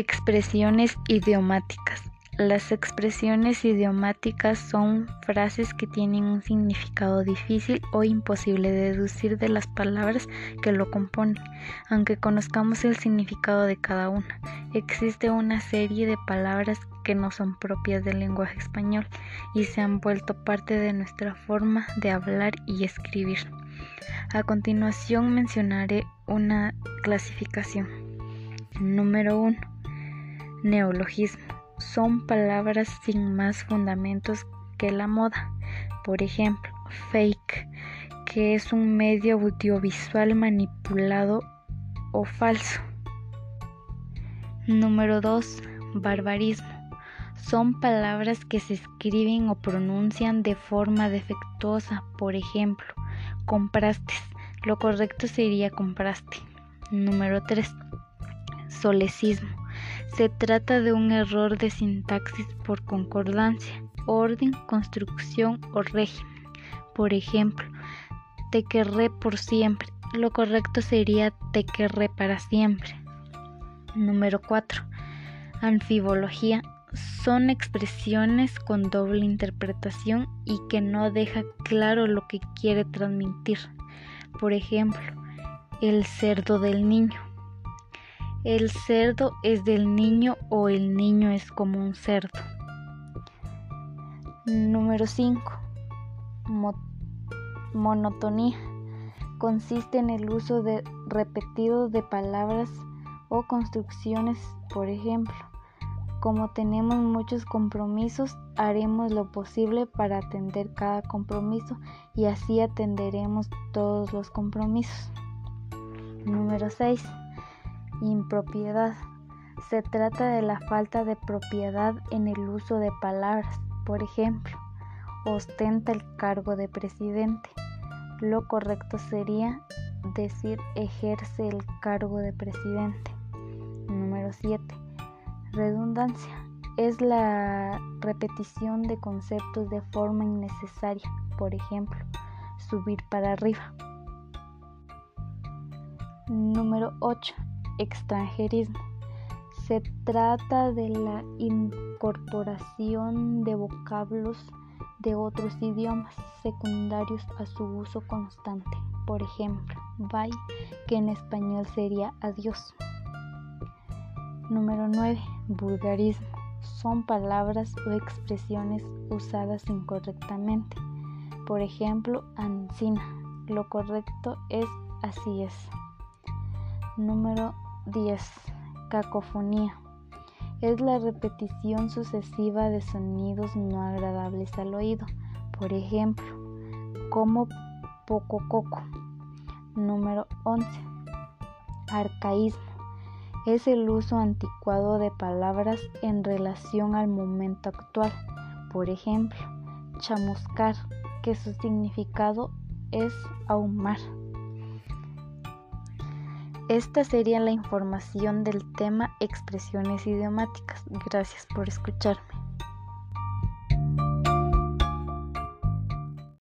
Expresiones idiomáticas. Las expresiones idiomáticas son frases que tienen un significado difícil o imposible de deducir de las palabras que lo componen, aunque conozcamos el significado de cada una. Existe una serie de palabras que no son propias del lenguaje español y se han vuelto parte de nuestra forma de hablar y escribir. A continuación mencionaré una clasificación. Número 1 Neologismo. Son palabras sin más fundamentos que la moda. Por ejemplo, fake, que es un medio audiovisual manipulado o falso. Número 2. Barbarismo. Son palabras que se escriben o pronuncian de forma defectuosa. Por ejemplo, compraste. Lo correcto sería compraste. Número 3. Solecismo se trata de un error de sintaxis por concordancia, orden, construcción o régimen. Por ejemplo, te querré por siempre. Lo correcto sería te querré para siempre. Número 4. Anfibología. Son expresiones con doble interpretación y que no deja claro lo que quiere transmitir. Por ejemplo, el cerdo del niño. El cerdo es del niño o el niño es como un cerdo. Número 5. monotonía. Consiste en el uso repetido de palabras o construcciones, por ejemplo. Como tenemos muchos compromisos, haremos lo posible para atender cada compromiso y así atenderemos todos los compromisos. Número 6 Impropiedad. Se trata de la falta de propiedad en el uso de palabras. Por ejemplo, ostenta el cargo de presidente. Lo correcto sería decir ejerce el cargo de presidente. Número 7. Redundancia. Es la repetición de conceptos de forma innecesaria. Por ejemplo, subir para arriba. Número 8 extranjerismo. Se trata de la incorporación de vocablos de otros idiomas secundarios a su uso constante. Por ejemplo, bye, que en español sería adiós. Número 9. Vulgarismo. Son palabras o expresiones usadas incorrectamente. Por ejemplo, ancina. Lo correcto es así es. Número 10. Cacofonía. Es la repetición sucesiva de sonidos no agradables al oído. Por ejemplo, como poco coco. Número 11. Arcaísmo. Es el uso anticuado de palabras en relación al momento actual. Por ejemplo, chamuscar, que su significado es ahumar. Esta sería la información del tema expresiones idiomáticas. Gracias por escucharme.